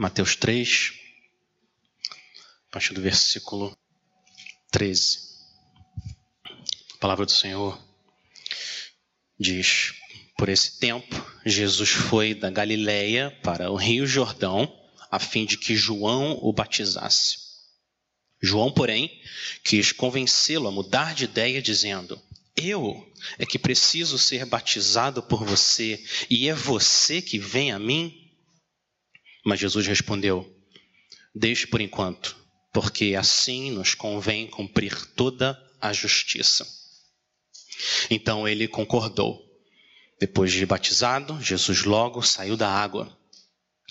Mateus 3, a partir do versículo 13. A palavra do Senhor diz: Por esse tempo, Jesus foi da Galiléia para o Rio Jordão, a fim de que João o batizasse. João, porém, quis convencê-lo a mudar de ideia, dizendo: Eu é que preciso ser batizado por você, e é você que vem a mim? Mas Jesus respondeu: Deixe por enquanto, porque assim nos convém cumprir toda a justiça. Então ele concordou. Depois de batizado, Jesus logo saiu da água.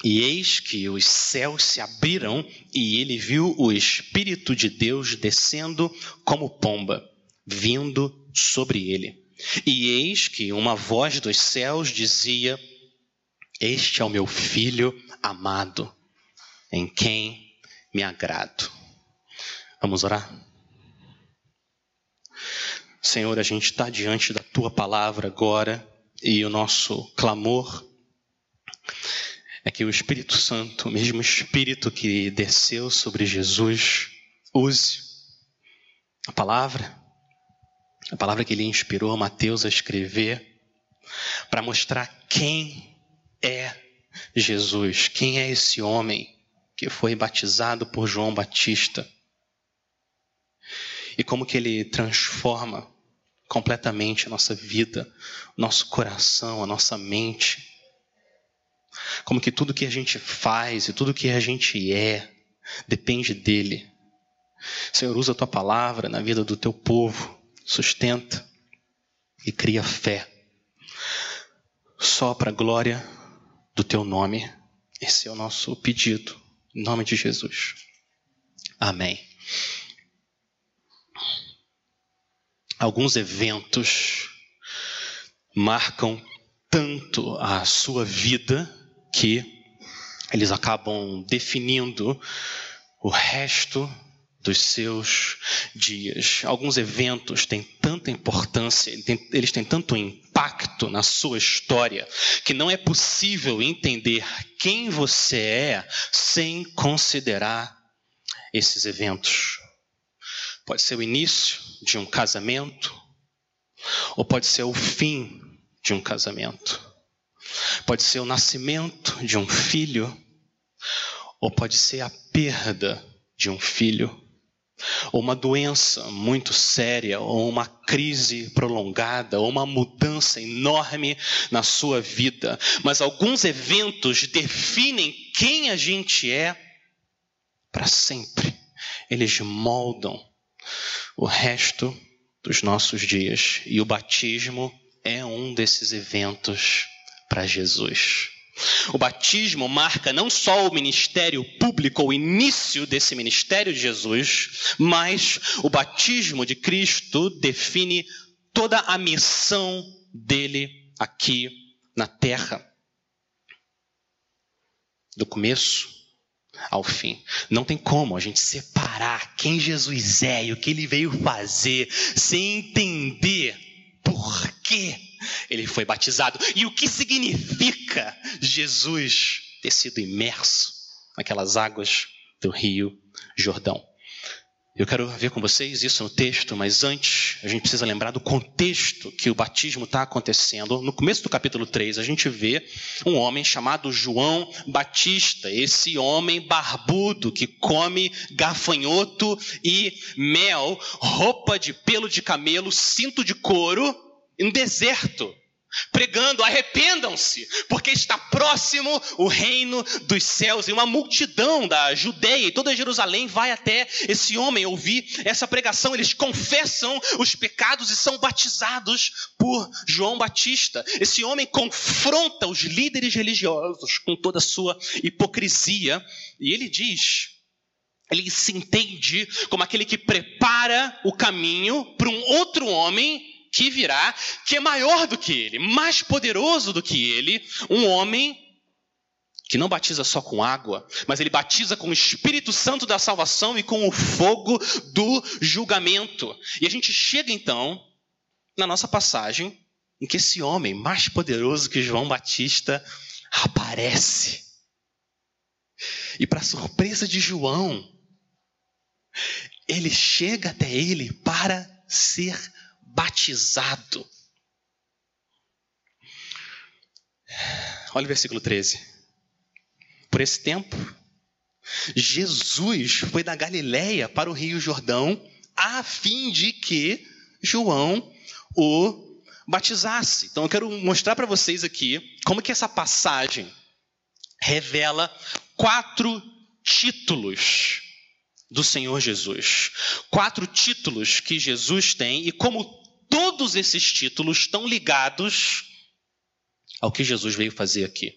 E eis que os céus se abriram e ele viu o Espírito de Deus descendo como pomba, vindo sobre ele. E eis que uma voz dos céus dizia: Este é o meu filho amado, em quem me agrado. Vamos orar? Senhor, a gente está diante da tua palavra agora e o nosso clamor é que o Espírito Santo, o mesmo Espírito que desceu sobre Jesus, use a palavra, a palavra que ele inspirou Mateus a escrever, para mostrar quem é Jesus, quem é esse homem que foi batizado por João Batista e como que ele transforma completamente a nossa vida, nosso coração, a nossa mente. Como que tudo que a gente faz e tudo que a gente é depende dele. Senhor, usa a tua palavra na vida do teu povo, sustenta e cria fé. Só para a glória do teu nome. Esse é o nosso pedido. Em nome de Jesus. Amém. alguns eventos marcam tanto a sua vida que eles acabam definindo o resto dos seus dias. Alguns eventos têm tanta importância, eles têm tanto impacto na sua história, que não é possível entender quem você é sem considerar esses eventos. Pode ser o início de um casamento, ou pode ser o fim de um casamento. Pode ser o nascimento de um filho, ou pode ser a perda de um filho, ou uma doença muito séria, ou uma crise prolongada, ou uma mudança enorme na sua vida. Mas alguns eventos definem quem a gente é para sempre. Eles moldam o resto dos nossos dias. E o batismo é um desses eventos para Jesus. O batismo marca não só o ministério público, o início desse ministério de Jesus, mas o batismo de Cristo define toda a missão dele aqui na terra. Do começo ao fim. Não tem como a gente separar quem Jesus é e o que ele veio fazer sem entender por que ele foi batizado e o que significa Jesus ter sido imerso naquelas águas do Rio Jordão. Eu quero ver com vocês isso no texto, mas antes a gente precisa lembrar do contexto que o batismo está acontecendo. No começo do capítulo 3, a gente vê um homem chamado João Batista, esse homem barbudo que come gafanhoto e mel, roupa de pelo de camelo, cinto de couro, em deserto pregando: arrependam-se, porque está próximo o reino dos céus. E uma multidão da Judeia e toda Jerusalém vai até esse homem ouvir essa pregação. Eles confessam os pecados e são batizados por João Batista. Esse homem confronta os líderes religiosos com toda a sua hipocrisia e ele diz. Ele se entende como aquele que prepara o caminho para um outro homem que virá, que é maior do que ele, mais poderoso do que ele, um homem que não batiza só com água, mas ele batiza com o Espírito Santo da salvação e com o fogo do julgamento. E a gente chega então na nossa passagem em que esse homem mais poderoso que João Batista aparece. E para surpresa de João, ele chega até ele para ser batizado. Olha o versículo 13. Por esse tempo, Jesus foi da Galiléia para o Rio Jordão a fim de que João o batizasse. Então eu quero mostrar para vocês aqui como que essa passagem revela quatro títulos do Senhor Jesus. Quatro títulos que Jesus tem e como todos esses títulos estão ligados ao que Jesus veio fazer aqui.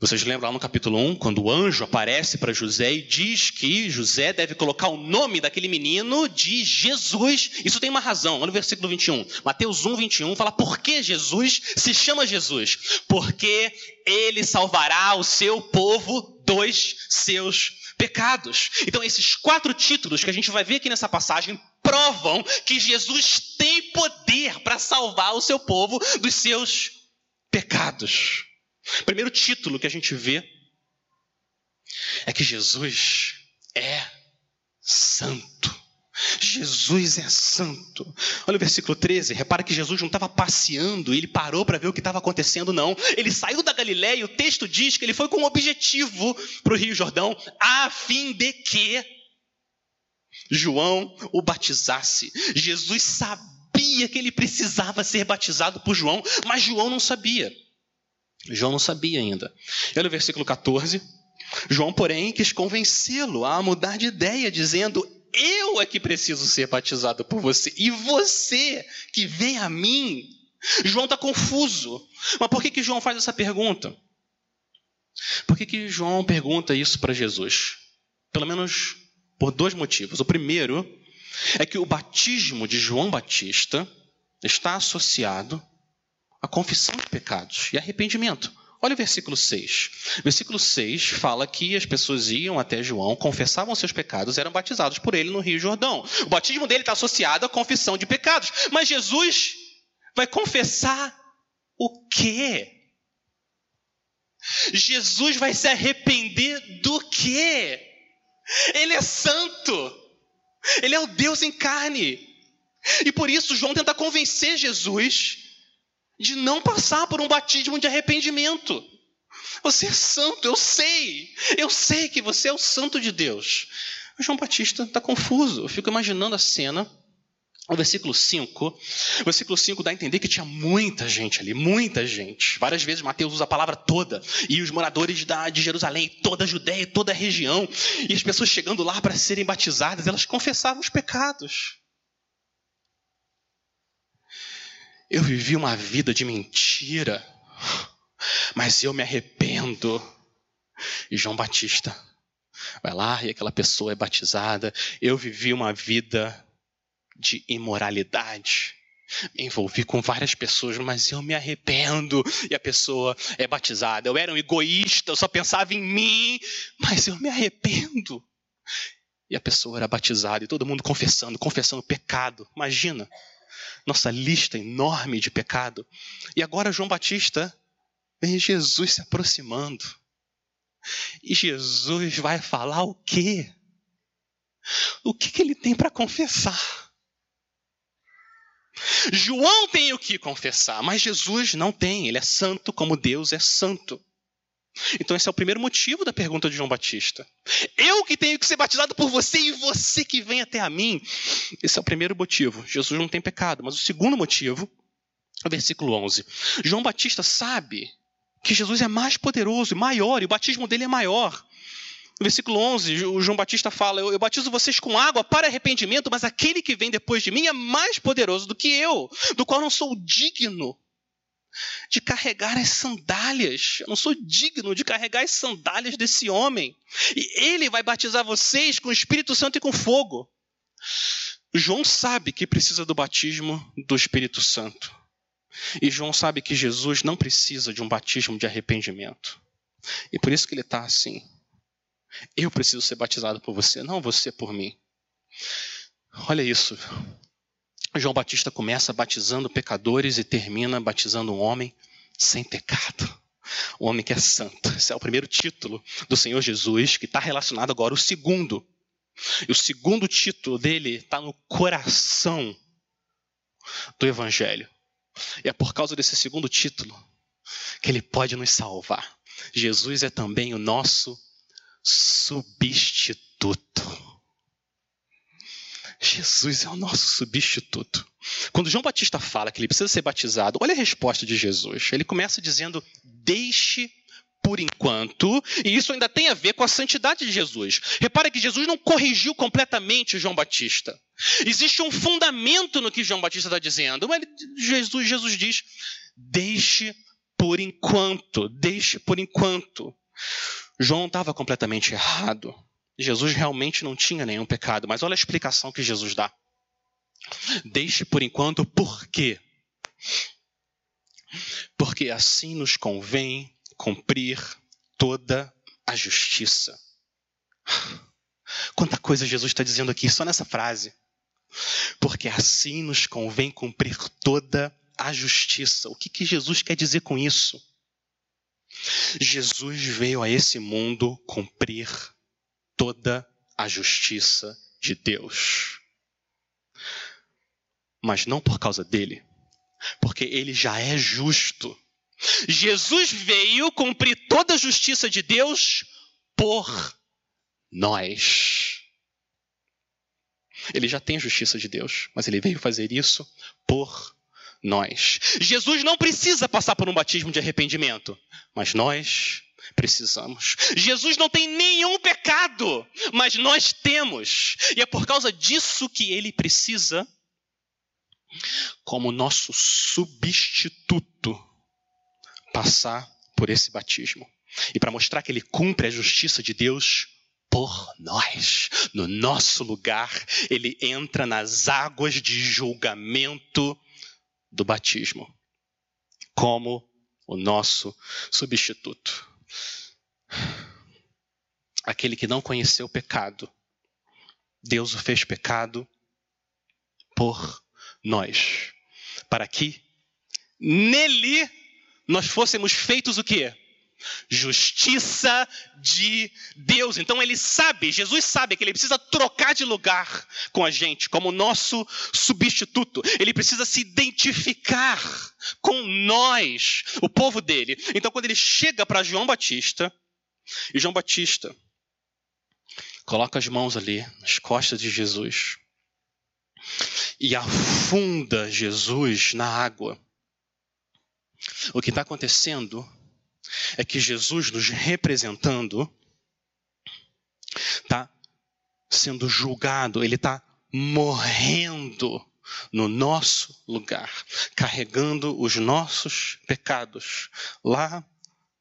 Vocês lembram lá no capítulo 1, quando o anjo aparece para José e diz que José deve colocar o nome daquele menino de Jesus. Isso tem uma razão. Olha o versículo 21. Mateus 1, 21 fala por que Jesus se chama Jesus? Porque ele salvará o seu povo dos seus pecados. Então, esses quatro títulos que a gente vai ver aqui nessa passagem provam que Jesus tem poder para salvar o seu povo dos seus pecados. Primeiro título que a gente vê é que Jesus é santo. Jesus é santo. Olha o versículo 13. Repara que Jesus não estava passeando, ele parou para ver o que estava acontecendo, não. Ele saiu da Galiléia e o texto diz que ele foi com um objetivo para o Rio Jordão, a fim de que João o batizasse. Jesus sabia que ele precisava ser batizado por João, mas João não sabia. João não sabia ainda. Olha o versículo 14. João, porém, quis convencê-lo a mudar de ideia, dizendo: Eu é que preciso ser batizado por você, e você que vem a mim. João está confuso. Mas por que, que João faz essa pergunta? Por que, que João pergunta isso para Jesus? Pelo menos por dois motivos. O primeiro é que o batismo de João Batista está associado a confissão de pecados e arrependimento. Olha o versículo 6. Versículo 6 fala que as pessoas iam até João, confessavam seus pecados, eram batizados por ele no Rio Jordão. O batismo dele está associado à confissão de pecados. Mas Jesus vai confessar o quê? Jesus vai se arrepender do quê? Ele é santo. Ele é o Deus em carne. E por isso João tenta convencer Jesus de não passar por um batismo de arrependimento. Você é santo, eu sei. Eu sei que você é o santo de Deus. O João Batista está confuso. Eu fico imaginando a cena. O versículo 5, o versículo 5 dá a entender que tinha muita gente ali, muita gente. Várias vezes Mateus usa a palavra toda, e os moradores da, de Jerusalém, toda a Judéia, toda a região, e as pessoas chegando lá para serem batizadas, elas confessavam os pecados. Eu vivi uma vida de mentira, mas eu me arrependo. E João Batista vai lá e aquela pessoa é batizada. Eu vivi uma vida de imoralidade. Me envolvi com várias pessoas, mas eu me arrependo. E a pessoa é batizada. Eu era um egoísta, eu só pensava em mim, mas eu me arrependo. E a pessoa era batizada e todo mundo confessando, confessando pecado. Imagina nossa lista enorme de pecado. E agora João Batista vê Jesus se aproximando. E Jesus vai falar o quê? O que, que ele tem para confessar? João tem o que confessar, mas Jesus não tem. Ele é santo como Deus é santo. Então, esse é o primeiro motivo da pergunta de João Batista. Eu que tenho que ser batizado por você e você que vem até a mim. Esse é o primeiro motivo. Jesus não tem pecado. Mas o segundo motivo, versículo 11. João Batista sabe que Jesus é mais poderoso e maior, e o batismo dele é maior. No versículo 11, o João Batista fala: eu, eu batizo vocês com água para arrependimento, mas aquele que vem depois de mim é mais poderoso do que eu, do qual não sou digno de carregar as sandálias. Eu não sou digno de carregar as sandálias desse homem. E ele vai batizar vocês com o Espírito Santo e com fogo. João sabe que precisa do batismo do Espírito Santo. E João sabe que Jesus não precisa de um batismo de arrependimento. E por isso que ele está assim. Eu preciso ser batizado por você, não você por mim. Olha isso. João Batista começa batizando pecadores e termina batizando um homem sem pecado. o homem que é santo. Esse é o primeiro título do Senhor Jesus, que está relacionado agora ao segundo. E o segundo título dele está no coração do Evangelho. E é por causa desse segundo título que ele pode nos salvar. Jesus é também o nosso substituto. Jesus é o nosso substituto. Quando João Batista fala que ele precisa ser batizado, olha a resposta de Jesus. Ele começa dizendo: Deixe por enquanto, e isso ainda tem a ver com a santidade de Jesus. Repara que Jesus não corrigiu completamente João Batista. Existe um fundamento no que João Batista está dizendo, mas Jesus, Jesus diz: deixe por enquanto, deixe por enquanto. João estava completamente errado. Jesus realmente não tinha nenhum pecado, mas olha a explicação que Jesus dá. Deixe por enquanto, por quê? Porque assim nos convém cumprir toda a justiça. Quanta coisa Jesus está dizendo aqui só nessa frase. Porque assim nos convém cumprir toda a justiça. O que, que Jesus quer dizer com isso? Jesus veio a esse mundo cumprir toda a justiça de Deus. Mas não por causa dele, porque ele já é justo. Jesus veio cumprir toda a justiça de Deus por nós. Ele já tem a justiça de Deus, mas ele veio fazer isso por nós. Jesus não precisa passar por um batismo de arrependimento, mas nós precisamos. Jesus não tem nenhum pecado, mas nós temos. E é por causa disso que ele precisa, como nosso substituto, passar por esse batismo. E para mostrar que ele cumpre a justiça de Deus por nós, no nosso lugar, ele entra nas águas de julgamento do batismo, como o nosso substituto. Aquele que não conheceu o pecado, Deus o fez pecado por nós, para que nele nós fôssemos feitos o quê? Justiça de Deus. Então ele sabe, Jesus sabe que ele precisa trocar de lugar com a gente, como nosso substituto. Ele precisa se identificar com nós, o povo dele. Então quando ele chega para João Batista, e João Batista coloca as mãos ali nas costas de Jesus e afunda Jesus na água. O que está acontecendo é que Jesus, nos representando, está sendo julgado, ele está morrendo no nosso lugar, carregando os nossos pecados lá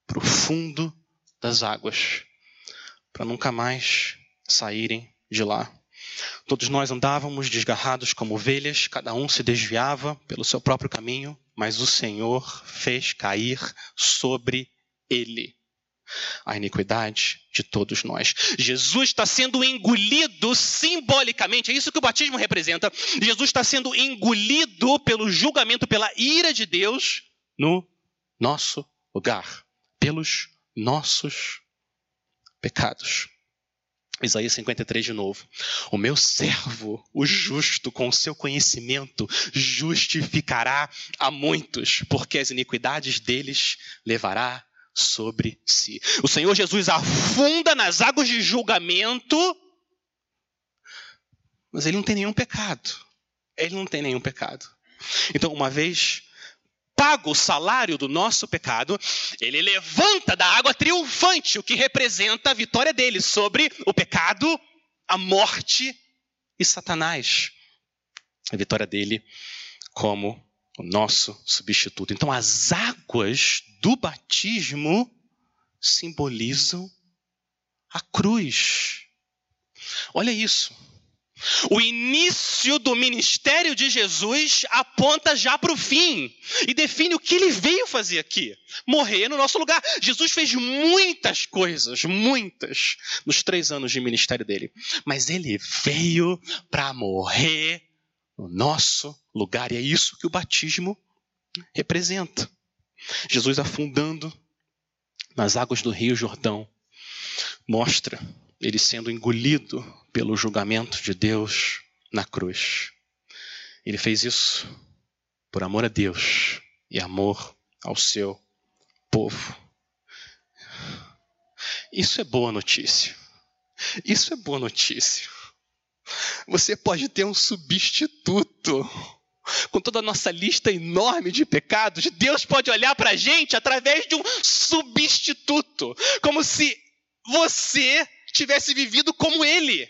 para o fundo das águas, para nunca mais saírem de lá. Todos nós andávamos desgarrados como ovelhas, cada um se desviava pelo seu próprio caminho, mas o Senhor fez cair sobre ele a iniquidade de todos nós. Jesus está sendo engolido simbolicamente, é isso que o batismo representa. Jesus está sendo engolido pelo julgamento, pela ira de Deus no nosso lugar, pelos nossos pecados. Isaías 53 de novo. O meu servo, o justo, com o seu conhecimento, justificará a muitos, porque as iniquidades deles levará sobre si. O Senhor Jesus afunda nas águas de julgamento, mas ele não tem nenhum pecado. Ele não tem nenhum pecado. Então, uma vez paga o salário do nosso pecado, ele levanta da água triunfante, o que representa a vitória dele sobre o pecado, a morte e Satanás. A vitória dele como o nosso substituto. Então, as águas do batismo simbolizam a cruz. Olha isso. O início do ministério de Jesus aponta já para o fim e define o que ele veio fazer aqui: morrer no nosso lugar. Jesus fez muitas coisas, muitas, nos três anos de ministério dele, mas ele veio para morrer no nosso lugar, e é isso que o batismo representa. Jesus afundando nas águas do Rio Jordão, mostra ele sendo engolido pelo julgamento de Deus na cruz. Ele fez isso por amor a Deus e amor ao seu povo. Isso é boa notícia. Isso é boa notícia. Você pode ter um substituto. Com toda a nossa lista enorme de pecados, Deus pode olhar para a gente através de um substituto, como se você tivesse vivido como Ele.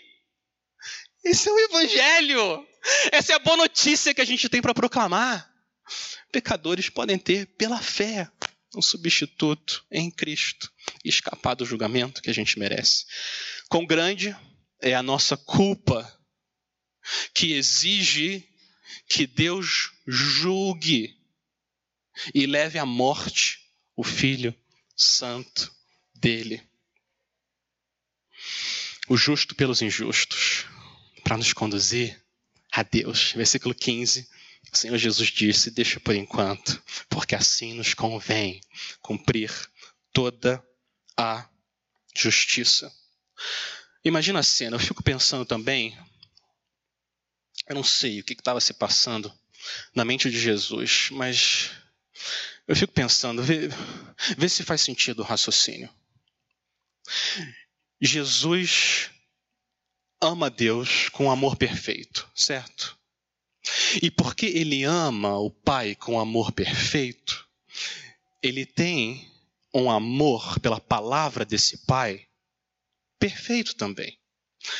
Esse é o Evangelho. Essa é a boa notícia que a gente tem para proclamar. Pecadores podem ter, pela fé, um substituto em Cristo e escapar do julgamento que a gente merece. Quão grande é a nossa culpa que exige que Deus julgue e leve à morte o Filho Santo dele. O justo pelos injustos, para nos conduzir a Deus. Versículo 15. O Senhor Jesus disse: Deixa por enquanto, porque assim nos convém cumprir toda a justiça. Imagina a cena, eu fico pensando também, eu não sei o que estava se passando na mente de Jesus, mas eu fico pensando, vê, vê se faz sentido o raciocínio. Jesus ama Deus com amor perfeito, certo? E porque ele ama o Pai com amor perfeito, ele tem um amor pela palavra desse Pai perfeito também.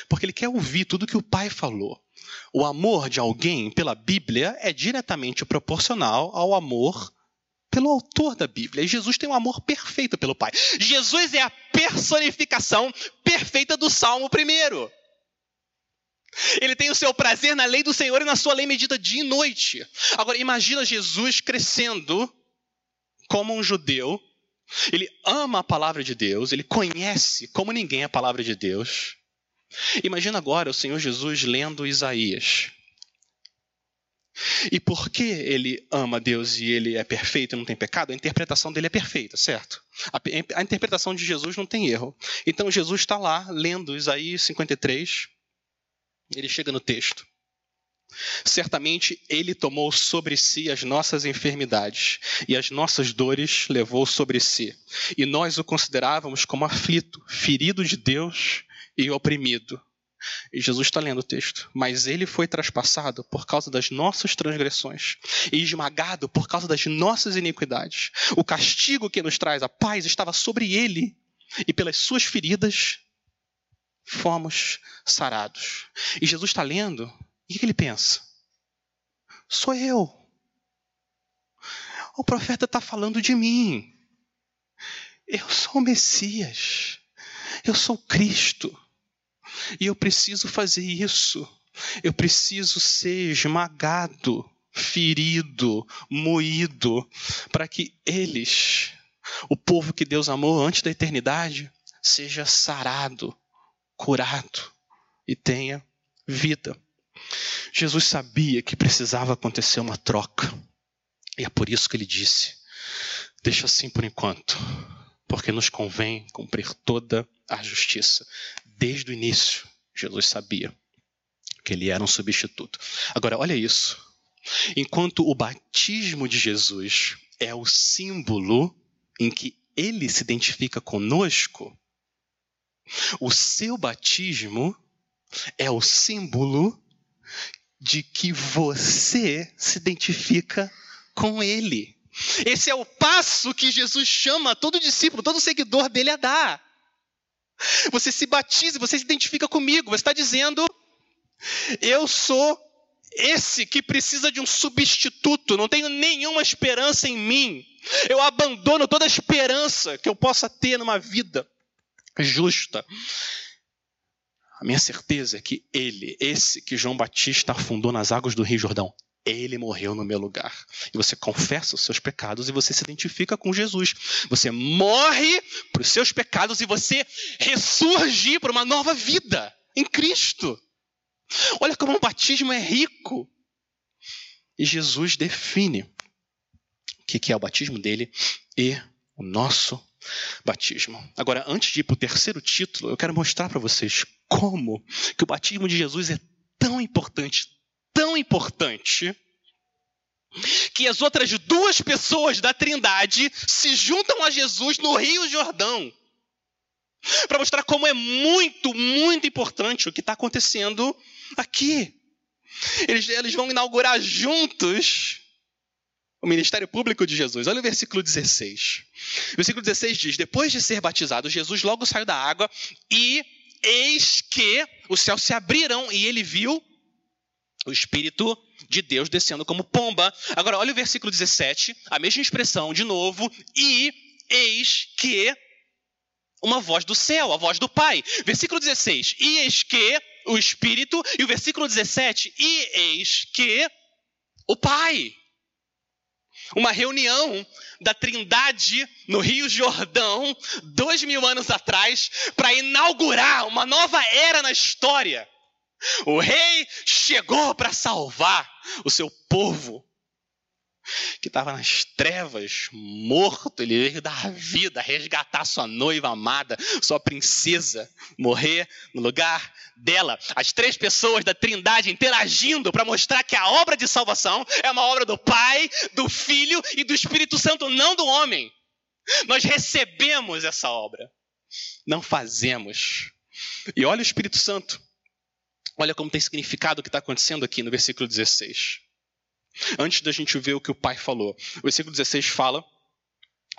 Porque ele quer ouvir tudo que o Pai falou. O amor de alguém pela Bíblia é diretamente proporcional ao amor pelo autor da Bíblia. E Jesus tem um amor perfeito pelo Pai. Jesus é a personificação perfeita do Salmo primeiro. Ele tem o seu prazer na lei do Senhor e na sua lei medida dia e noite. Agora, imagina Jesus crescendo como um judeu. Ele ama a palavra de Deus, ele conhece como ninguém a palavra de Deus. Imagina agora o Senhor Jesus lendo Isaías. E porque ele ama Deus e ele é perfeito e não tem pecado, a interpretação dele é perfeita, certo? A, a interpretação de Jesus não tem erro. Então Jesus está lá lendo Isaías 53, ele chega no texto. Certamente ele tomou sobre si as nossas enfermidades e as nossas dores levou sobre si. E nós o considerávamos como aflito, ferido de Deus e oprimido. E Jesus está lendo o texto. Mas ele foi traspassado por causa das nossas transgressões e esmagado por causa das nossas iniquidades. O castigo que nos traz a paz estava sobre ele, e pelas suas feridas fomos sarados. E Jesus está lendo, e o que ele pensa? Sou eu. O profeta está falando de mim. Eu sou o Messias. Eu sou Cristo. E eu preciso fazer isso. Eu preciso ser esmagado, ferido, moído, para que eles, o povo que Deus amou antes da eternidade, seja sarado, curado e tenha vida. Jesus sabia que precisava acontecer uma troca. E é por isso que ele disse: Deixa assim por enquanto, porque nos convém cumprir toda a justiça. Desde o início, Jesus sabia que ele era um substituto. Agora, olha isso. Enquanto o batismo de Jesus é o símbolo em que ele se identifica conosco, o seu batismo é o símbolo de que você se identifica com ele. Esse é o passo que Jesus chama todo discípulo, todo seguidor dele a dar. Você se batiza, você se identifica comigo. Você está dizendo: eu sou esse que precisa de um substituto, não tenho nenhuma esperança em mim. Eu abandono toda a esperança que eu possa ter numa vida justa. A minha certeza é que ele, esse que João Batista afundou nas águas do Rio Jordão, ele morreu no meu lugar. E você confessa os seus pecados e você se identifica com Jesus. Você morre para os seus pecados e você ressurge para uma nova vida em Cristo. Olha como o batismo é rico. E Jesus define o que é o batismo dele e o nosso batismo. Agora, antes de ir para o terceiro título, eu quero mostrar para vocês como que o batismo de Jesus é tão importante, tão importante, que as outras duas pessoas da Trindade se juntam a Jesus no Rio Jordão. Para mostrar como é muito, muito importante o que está acontecendo aqui. Eles, eles vão inaugurar juntos o ministério público de Jesus. Olha o versículo 16. O versículo 16 diz: Depois de ser batizado, Jesus logo saiu da água e eis que os céus se abriram e ele viu o Espírito de Deus descendo como pomba. Agora, olha o versículo 17, a mesma expressão de novo, e eis que uma voz do céu, a voz do Pai. Versículo 16, e eis que o Espírito, e o versículo 17, e eis que o Pai. Uma reunião da Trindade no Rio Jordão, dois mil anos atrás, para inaugurar uma nova era na história. O rei chegou para salvar o seu povo que estava nas trevas, morto, ele veio dar vida, resgatar sua noiva amada, sua princesa, morrer no lugar dela. As três pessoas da Trindade interagindo para mostrar que a obra de salvação é uma obra do Pai, do Filho e do Espírito Santo, não do homem. Nós recebemos essa obra, não fazemos. E olha o Espírito Santo. Olha como tem significado o que está acontecendo aqui no versículo 16. Antes da gente ver o que o pai falou, o versículo 16 fala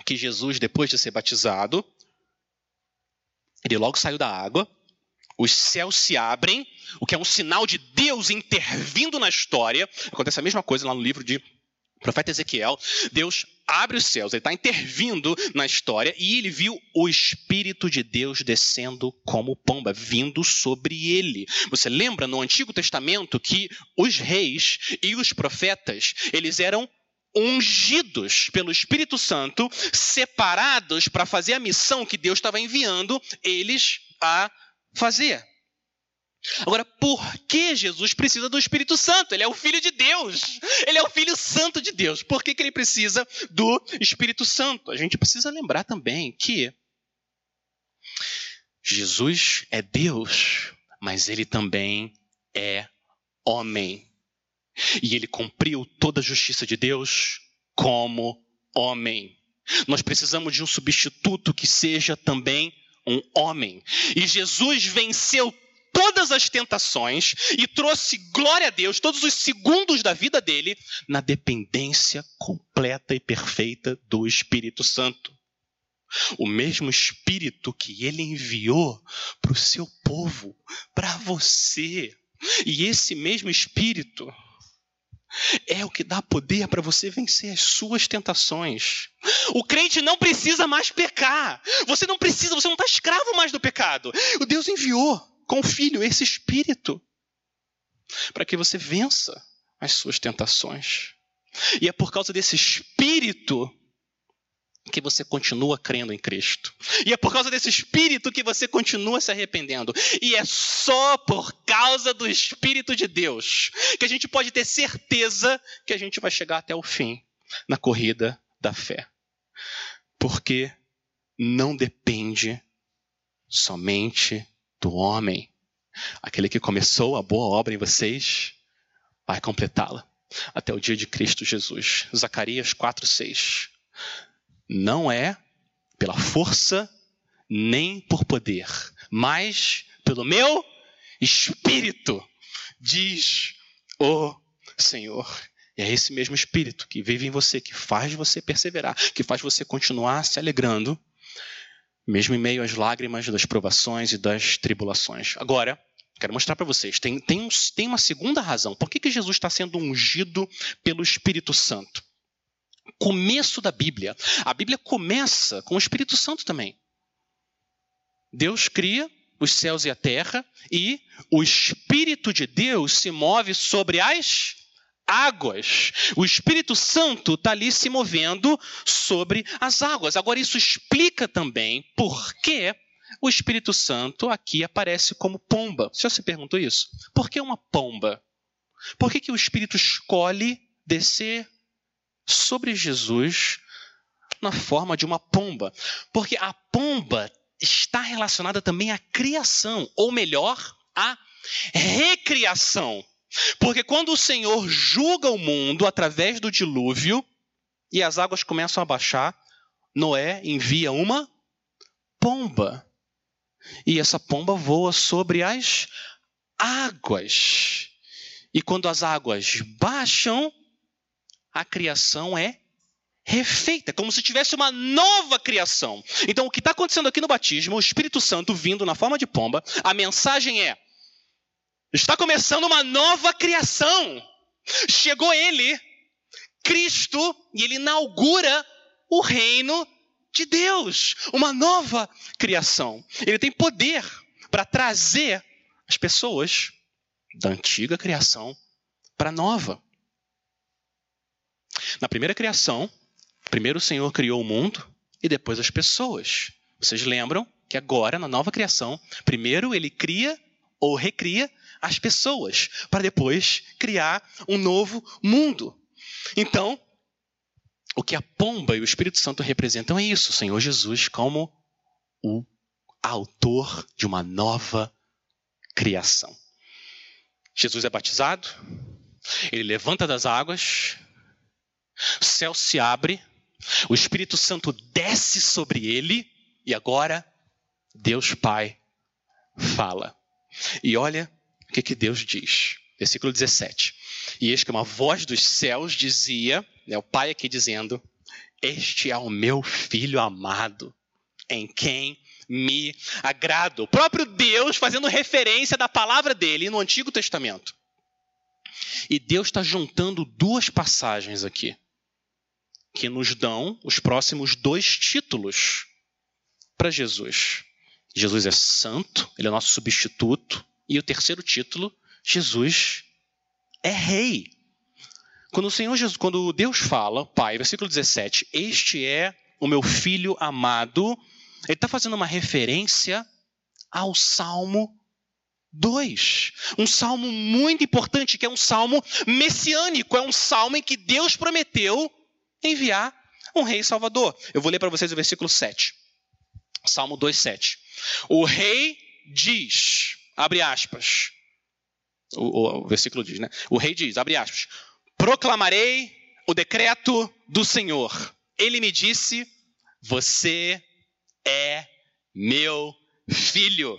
que Jesus, depois de ser batizado, ele logo saiu da água, os céus se abrem, o que é um sinal de Deus intervindo na história. Acontece a mesma coisa lá no livro de profeta Ezequiel, Deus abre os céus, ele está intervindo na história e ele viu o Espírito de Deus descendo como pomba, vindo sobre ele. Você lembra no Antigo Testamento que os reis e os profetas, eles eram ungidos pelo Espírito Santo, separados para fazer a missão que Deus estava enviando eles a fazer. Agora, por que Jesus precisa do Espírito Santo? Ele é o Filho de Deus. Ele é o Filho Santo de Deus. Por que, que ele precisa do Espírito Santo? A gente precisa lembrar também que Jesus é Deus, mas ele também é homem. E ele cumpriu toda a justiça de Deus como homem. Nós precisamos de um substituto que seja também um homem. E Jesus venceu todas as tentações e trouxe glória a Deus todos os segundos da vida dele na dependência completa e perfeita do Espírito Santo. O mesmo Espírito que ele enviou para o seu povo, para você. E esse mesmo Espírito é o que dá poder para você vencer as suas tentações. O crente não precisa mais pecar. Você não precisa, você não está escravo mais do pecado. O Deus enviou com o Filho, esse Espírito, para que você vença as suas tentações. E é por causa desse Espírito que você continua crendo em Cristo. E é por causa desse Espírito que você continua se arrependendo. E é só por causa do Espírito de Deus que a gente pode ter certeza que a gente vai chegar até o fim na corrida da fé. Porque não depende somente do homem. Aquele que começou a boa obra em vocês vai completá-la até o dia de Cristo Jesus. Zacarias 4:6. Não é pela força nem por poder, mas pelo meu espírito, diz o Senhor. E é esse mesmo espírito que vive em você, que faz você perseverar, que faz você continuar se alegrando mesmo em meio às lágrimas das provações e das tribulações. Agora, quero mostrar para vocês, tem, tem, um, tem, uma segunda razão. Por que, que Jesus está sendo ungido pelo Espírito Santo? Começo da Bíblia. A Bíblia começa com o Espírito Santo também. Deus cria os céus e a terra e o Espírito de Deus se move sobre as águas. O Espírito Santo está ali se movendo sobre as águas. Agora, isso explica também por que o Espírito Santo aqui aparece como pomba. Você já se perguntou isso? Por que uma pomba? Por que, que o Espírito escolhe descer sobre Jesus na forma de uma pomba. Porque a pomba está relacionada também à criação, ou melhor, à recriação. Porque quando o Senhor julga o mundo através do dilúvio e as águas começam a baixar, Noé envia uma pomba. E essa pomba voa sobre as águas. E quando as águas baixam, a criação é refeita, como se tivesse uma nova criação. Então, o que está acontecendo aqui no batismo, o Espírito Santo vindo na forma de pomba, a mensagem é: está começando uma nova criação. Chegou ele, Cristo, e ele inaugura o reino de Deus, uma nova criação. Ele tem poder para trazer as pessoas da antiga criação para a nova. Na primeira criação, primeiro o Senhor criou o mundo e depois as pessoas. Vocês lembram que agora, na nova criação, primeiro ele cria ou recria as pessoas, para depois criar um novo mundo. Então, o que a pomba e o Espírito Santo representam é isso: o Senhor Jesus como o autor de uma nova criação. Jesus é batizado, ele levanta das águas, o céu se abre, o Espírito Santo desce sobre ele e agora Deus Pai fala. E olha o que, que Deus diz. Versículo 17. E eis que uma voz dos céus dizia, né, o Pai aqui dizendo: Este é o meu filho amado, em quem me agrado. O próprio Deus fazendo referência da palavra dele no Antigo Testamento. E Deus está juntando duas passagens aqui, que nos dão os próximos dois títulos para Jesus. Jesus é santo, ele é nosso substituto. E o terceiro título, Jesus é rei. Quando o Senhor Jesus, quando Deus fala, Pai, versículo 17, este é o meu filho amado, ele está fazendo uma referência ao Salmo 2. Um salmo muito importante, que é um salmo messiânico, é um salmo em que Deus prometeu enviar um rei salvador. Eu vou ler para vocês o versículo 7. Salmo 2, 7. O rei diz, abre aspas, o, o, o versículo diz, né? O rei diz, abre aspas, proclamarei o decreto do Senhor. Ele me disse: Você é meu filho.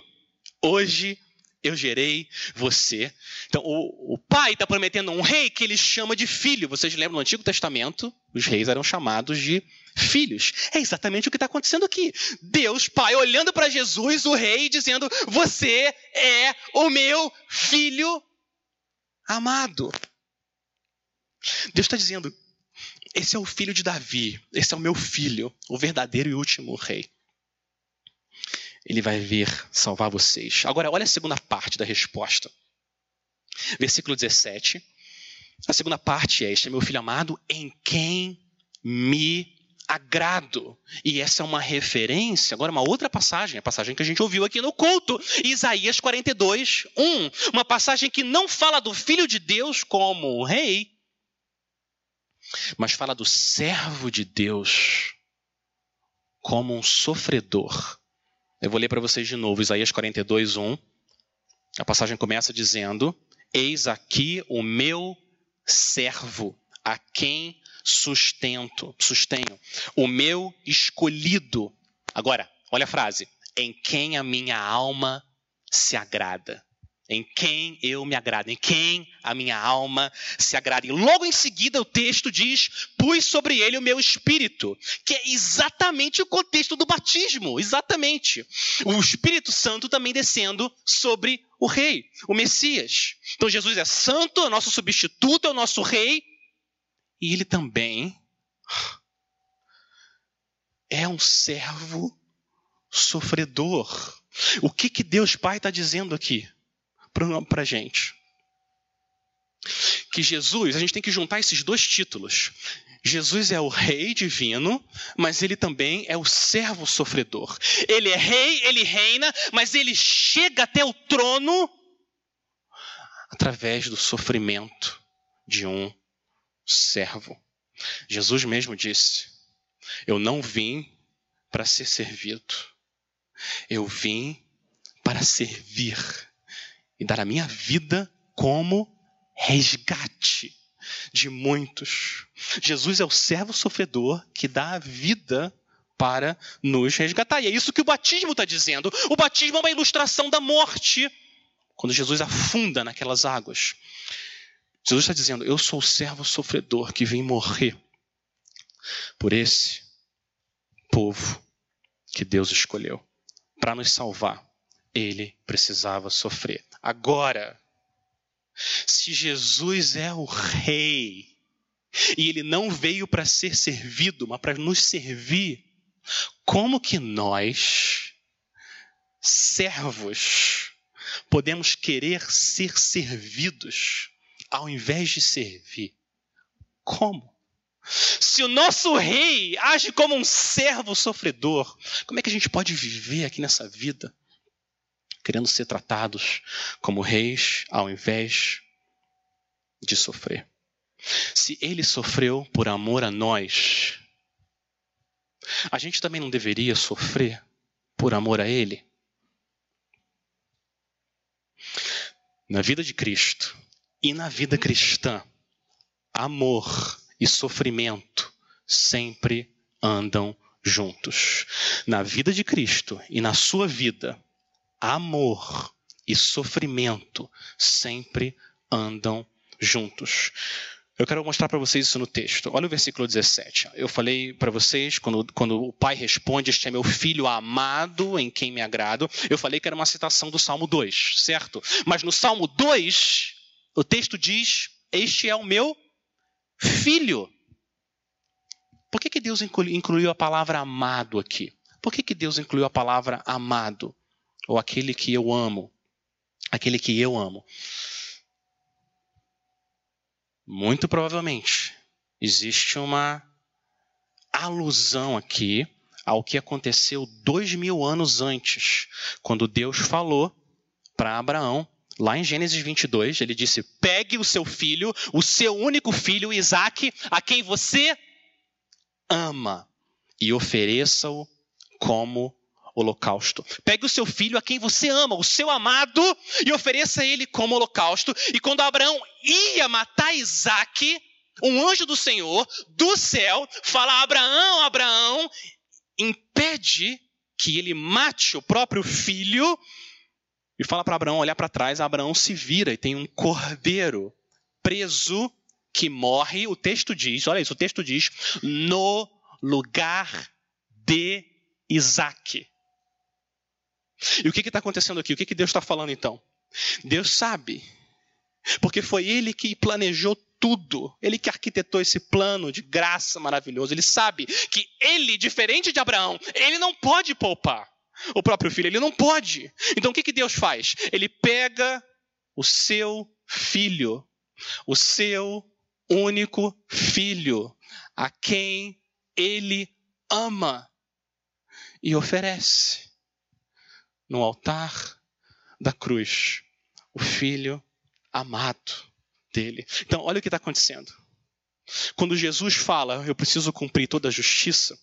Hoje eu gerei você. Então, o, o pai está prometendo um rei que ele chama de filho. Vocês lembram no Antigo Testamento? Os reis eram chamados de filhos. É exatamente o que está acontecendo aqui. Deus, pai, olhando para Jesus, o rei, dizendo: Você é o meu filho amado. Deus está dizendo: Esse é o filho de Davi, esse é o meu filho, o verdadeiro e último rei. Ele vai vir salvar vocês. Agora, olha a segunda parte da resposta. Versículo 17. A segunda parte é: Este é meu filho amado, em quem me agrado. E essa é uma referência, agora uma outra passagem, a passagem que a gente ouviu aqui no culto, Isaías 42, 1. Uma passagem que não fala do Filho de Deus como rei, mas fala do servo de Deus como um sofredor. Eu vou ler para vocês de novo, Isaías 42, 1. A passagem começa dizendo: Eis aqui o meu servo, a quem sustento, sustenho, o meu escolhido. Agora, olha a frase: em quem a minha alma se agrada. Em quem eu me agrado, em quem a minha alma se agrada. E logo em seguida o texto diz: pus sobre ele o meu espírito, que é exatamente o contexto do batismo, exatamente. O Espírito Santo também descendo sobre o rei, o Messias. Então Jesus é santo, é nosso substituto, é o nosso rei, e ele também é um servo sofredor. O que, que Deus Pai está dizendo aqui para a gente? Que Jesus, a gente tem que juntar esses dois títulos. Jesus é o rei divino, mas ele também é o servo sofredor. Ele é rei, ele reina, mas ele chega até o trono através do sofrimento de um servo. Jesus mesmo disse: Eu não vim para ser servido. Eu vim para servir e dar a minha vida como resgate de muitos. Jesus é o servo sofredor que dá a vida para nos resgatar. E é isso que o batismo está dizendo. O batismo é uma ilustração da morte. Quando Jesus afunda naquelas águas, Jesus está dizendo: Eu sou o servo sofredor que vem morrer por esse povo que Deus escolheu para nos salvar. Ele precisava sofrer. Agora, se Jesus é o rei e ele não veio para ser servido, mas para nos servir, como que nós, servos, podemos querer ser servidos ao invés de servir? Como? Se o nosso rei age como um servo sofredor, como é que a gente pode viver aqui nessa vida querendo ser tratados como reis ao invés de sofrer? Se ele sofreu por amor a nós, a gente também não deveria sofrer por amor a ele? Na vida de Cristo e na vida cristã, amor e sofrimento sempre andam juntos. Na vida de Cristo e na sua vida, amor e sofrimento sempre andam juntos. Eu quero mostrar para vocês isso no texto. Olha o versículo 17. Eu falei para vocês, quando, quando o pai responde, Este é meu filho amado, em quem me agrado. Eu falei que era uma citação do Salmo 2, certo? Mas no Salmo 2, o texto diz: Este é o meu filho. Por que, que Deus incluiu a palavra amado aqui? Por que, que Deus incluiu a palavra amado? Ou aquele que eu amo? Aquele que eu amo. Muito provavelmente existe uma alusão aqui ao que aconteceu dois mil anos antes, quando Deus falou para Abraão Lá em Gênesis 22, ele disse: Pegue o seu filho, o seu único filho, Isaac, a quem você ama, e ofereça-o como holocausto. Pegue o seu filho a quem você ama, o seu amado, e ofereça ele como holocausto. E quando Abraão ia matar Isaac, um anjo do Senhor, do céu, fala Abraão, Abraão, impede que ele mate o próprio filho e fala para Abraão olhar para trás. Abraão se vira e tem um cordeiro preso que morre. O texto diz, olha isso, o texto diz, no lugar de Isaac. E o que está acontecendo aqui? O que, que Deus está falando então? Deus sabe, porque foi Ele que planejou tudo. Ele que arquitetou esse plano de graça maravilhoso. Ele sabe que ele, diferente de Abraão, ele não pode poupar o próprio filho. Ele não pode. Então o que, que Deus faz? Ele pega o seu filho, o seu único filho, a quem ele ama, e oferece no altar da cruz o filho amado dele. Então, olha o que está acontecendo. Quando Jesus fala, eu preciso cumprir toda a justiça,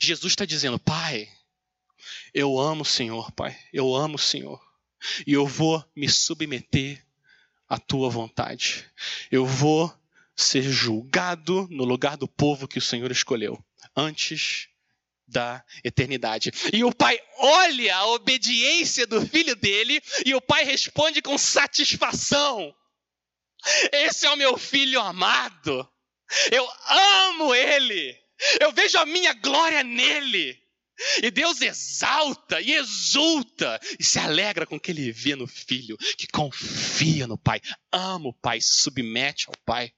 Jesus está dizendo, Pai, eu amo o Senhor, Pai. Eu amo o Senhor. E eu vou me submeter à tua vontade. Eu vou ser julgado no lugar do povo que o Senhor escolheu antes da eternidade. E o pai olha a obediência do filho dele e o pai responde com satisfação: Esse é o meu filho amado. Eu amo ele. Eu vejo a minha glória nele. E Deus exalta e exulta e se alegra com o que ele vê no filho, que confia no Pai, ama o Pai, se submete ao Pai.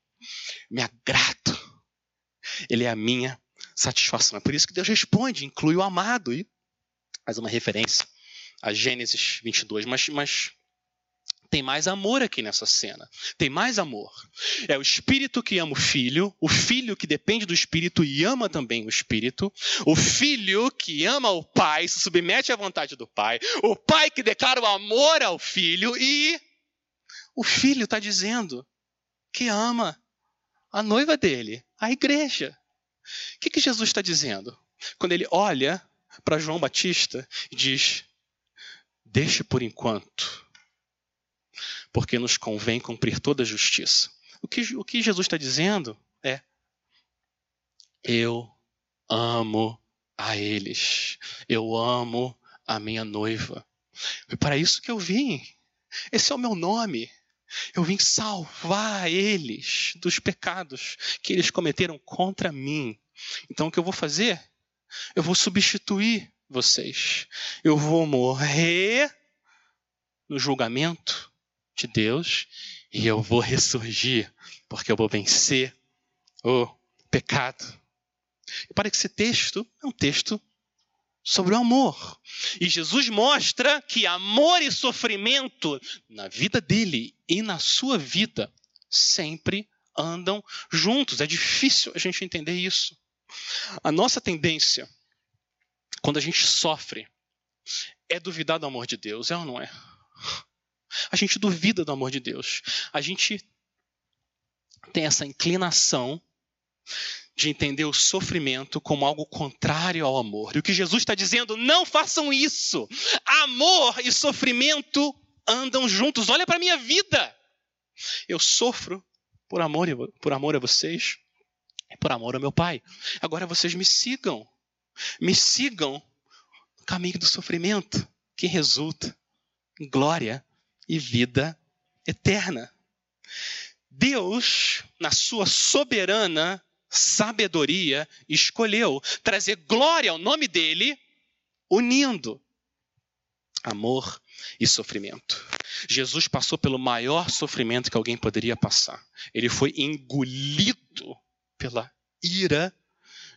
Me agrado. Ele é a minha satisfação. É por isso que Deus responde, inclui o amado. E faz uma referência a Gênesis 22. Mas, mas tem mais amor aqui nessa cena. Tem mais amor. É o espírito que ama o filho, o filho que depende do espírito e ama também o espírito, o filho que ama o pai, se submete à vontade do pai, o pai que declara o amor ao filho e o filho está dizendo que ama a noiva dele, a igreja. O que, que Jesus está dizendo? Quando ele olha para João Batista e diz: Deixe por enquanto, porque nos convém cumprir toda a justiça. O que, o que Jesus está dizendo é: Eu amo a eles, eu amo a minha noiva. Foi para isso que eu vim. Esse é o meu nome. Eu vim salvar eles dos pecados que eles cometeram contra mim. Então o que eu vou fazer? Eu vou substituir vocês. Eu vou morrer no julgamento de Deus e eu vou ressurgir, porque eu vou vencer o pecado. Para que esse texto é um texto sobre o amor. E Jesus mostra que amor e sofrimento na vida dele e na sua vida sempre andam juntos. É difícil a gente entender isso. A nossa tendência, quando a gente sofre, é duvidar do amor de Deus, é ou não é? A gente duvida do amor de Deus. A gente tem essa inclinação de entender o sofrimento como algo contrário ao amor. E o que Jesus está dizendo, não façam isso. Amor e sofrimento andam juntos. Olha para a minha vida. Eu sofro por amor, por amor a vocês e por amor ao meu Pai. Agora vocês me sigam. Me sigam no caminho do sofrimento, que resulta em glória e vida eterna. Deus, na sua soberana sabedoria, escolheu trazer glória ao nome dele, unindo amor e sofrimento. Jesus passou pelo maior sofrimento que alguém poderia passar. Ele foi engolido pela ira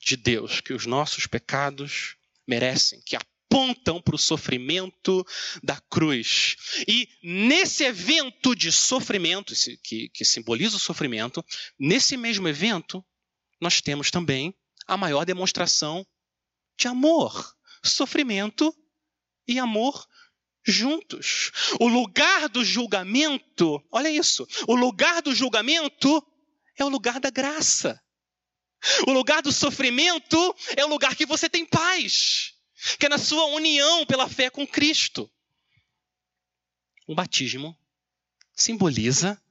de Deus que os nossos pecados merecem, que apontam para o sofrimento da cruz. E nesse evento de sofrimento, que, que simboliza o sofrimento, nesse mesmo evento, nós temos também a maior demonstração de amor, sofrimento e amor juntos. O lugar do julgamento, olha isso, o lugar do julgamento é o lugar da graça. O lugar do sofrimento é o lugar que você tem paz, que é na sua união pela fé com Cristo. O batismo simboliza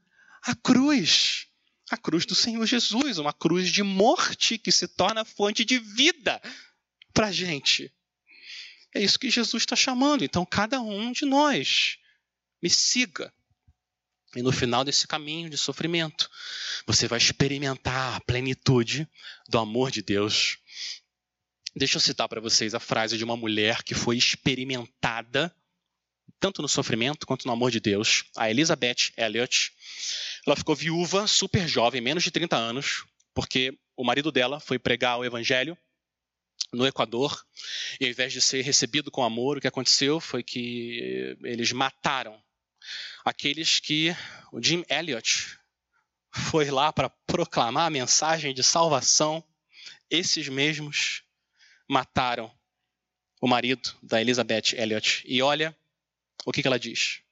a cruz a cruz do Senhor Jesus, uma cruz de morte que se torna fonte de vida para a gente. É isso que Jesus está chamando. Então, cada um de nós me siga. E no final desse caminho de sofrimento, você vai experimentar a plenitude do amor de Deus. Deixa eu citar para vocês a frase de uma mulher que foi experimentada tanto no sofrimento quanto no amor de Deus, a Elizabeth Elliot. Ela ficou viúva, super jovem, menos de 30 anos, porque o marido dela foi pregar o evangelho no Equador, e ao invés de ser recebido com amor, o que aconteceu foi que eles mataram aqueles que o Jim Elliot foi lá para proclamar a mensagem de salvação, esses mesmos mataram o marido da Elizabeth Elliot. E olha o que, que ela diz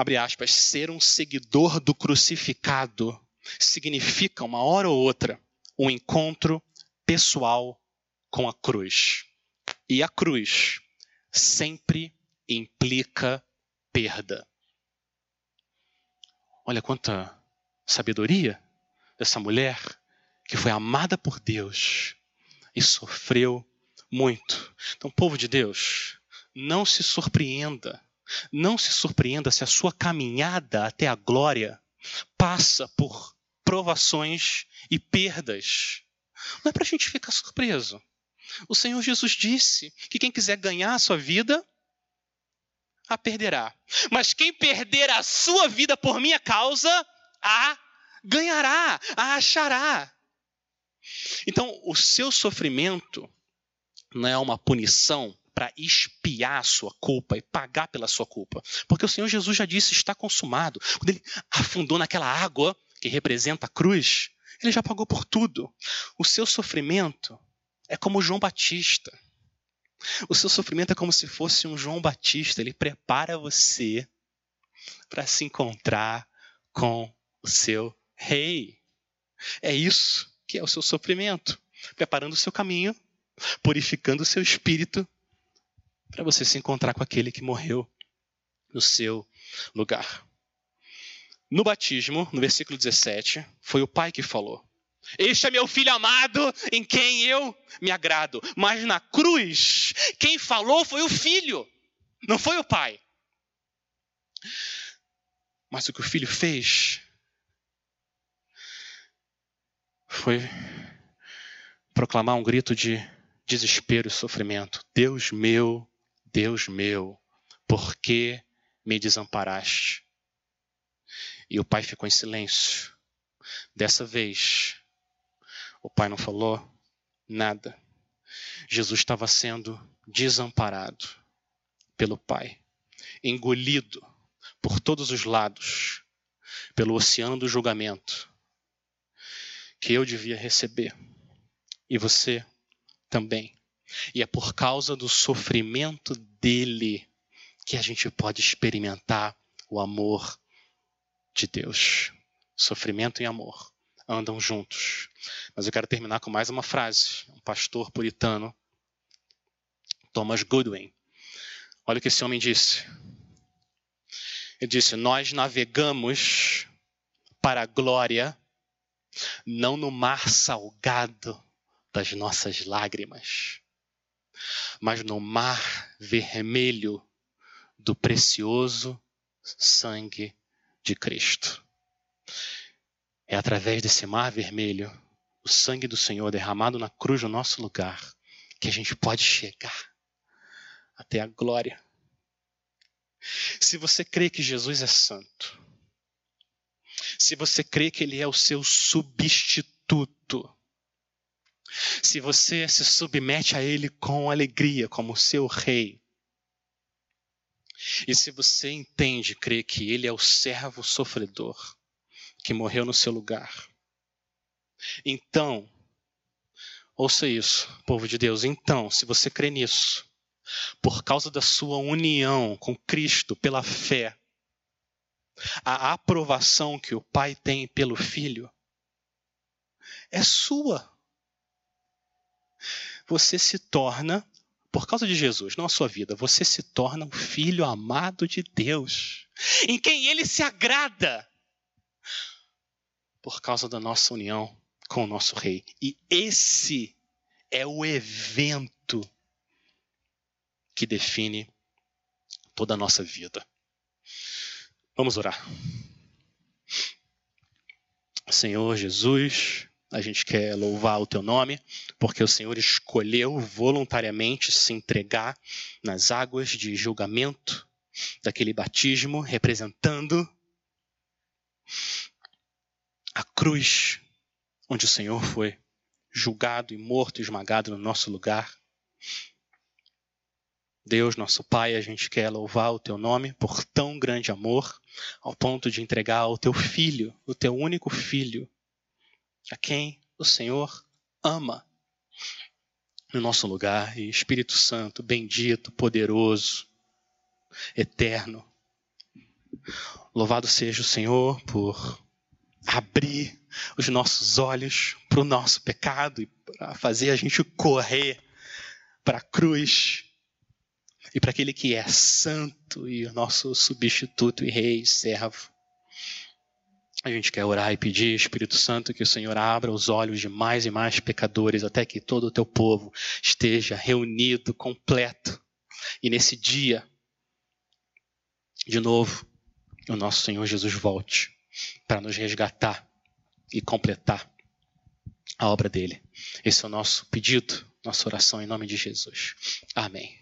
abre aspas, ser um seguidor do crucificado significa, uma hora ou outra, um encontro pessoal com a cruz. E a cruz sempre implica perda. Olha quanta sabedoria dessa mulher que foi amada por Deus e sofreu muito. Então, povo de Deus, não se surpreenda não se surpreenda se a sua caminhada até a glória passa por provações e perdas. Não é para a gente ficar surpreso. O Senhor Jesus disse que quem quiser ganhar a sua vida, a perderá. Mas quem perder a sua vida por minha causa, a ganhará, a achará. Então, o seu sofrimento não é uma punição para espiar a sua culpa e pagar pela sua culpa. Porque o Senhor Jesus já disse: está consumado. Quando ele afundou naquela água que representa a cruz, ele já pagou por tudo. O seu sofrimento é como João Batista. O seu sofrimento é como se fosse um João Batista. Ele prepara você para se encontrar com o seu rei. É isso que é o seu sofrimento. preparando o seu caminho, purificando o seu espírito, para você se encontrar com aquele que morreu no seu lugar. No batismo, no versículo 17, foi o pai que falou. Este é meu filho amado, em quem eu me agrado. Mas na cruz, quem falou foi o filho, não foi o pai. Mas o que o filho fez foi proclamar um grito de desespero e sofrimento: Deus meu, Deus meu, por que me desamparaste? E o pai ficou em silêncio. Dessa vez, o pai não falou nada. Jesus estava sendo desamparado pelo pai, engolido por todos os lados pelo oceano do julgamento que eu devia receber e você também. E é por causa do sofrimento dele que a gente pode experimentar o amor de Deus. Sofrimento e amor andam juntos. Mas eu quero terminar com mais uma frase. Um pastor puritano, Thomas Goodwin. Olha o que esse homem disse. Ele disse: Nós navegamos para a glória, não no mar salgado das nossas lágrimas, mas no mar vermelho do precioso sangue de Cristo. É através desse mar vermelho, o sangue do Senhor derramado na cruz no nosso lugar, que a gente pode chegar até a glória. Se você crê que Jesus é santo, se você crê que Ele é o seu substituto, se você se submete a Ele com alegria, como seu rei, e se você entende, crê que Ele é o servo sofredor que morreu no seu lugar, então, ouça isso, povo de Deus, então, se você crê nisso, por causa da sua união com Cristo pela fé, a aprovação que o Pai tem pelo Filho é sua. Você se torna por causa de Jesus, não a sua vida, você se torna um filho amado de Deus, em quem ele se agrada, por causa da nossa união com o nosso Rei. E esse é o evento que define toda a nossa vida. Vamos orar. Senhor Jesus, a gente quer louvar o teu nome, porque o Senhor escolheu voluntariamente se entregar nas águas de julgamento daquele batismo, representando a cruz onde o Senhor foi julgado e morto e esmagado no nosso lugar. Deus, nosso Pai, a gente quer louvar o teu nome por tão grande amor, ao ponto de entregar o teu filho, o teu único filho, a quem o Senhor ama no nosso lugar. E Espírito Santo, bendito, poderoso, eterno. Louvado seja o Senhor por abrir os nossos olhos para o nosso pecado e para fazer a gente correr para a cruz e para aquele que é santo e o nosso substituto e rei, servo. A gente quer orar e pedir, Espírito Santo, que o Senhor abra os olhos de mais e mais pecadores, até que todo o teu povo esteja reunido, completo. E nesse dia, de novo, o nosso Senhor Jesus volte para nos resgatar e completar a obra dele. Esse é o nosso pedido, nossa oração em nome de Jesus. Amém.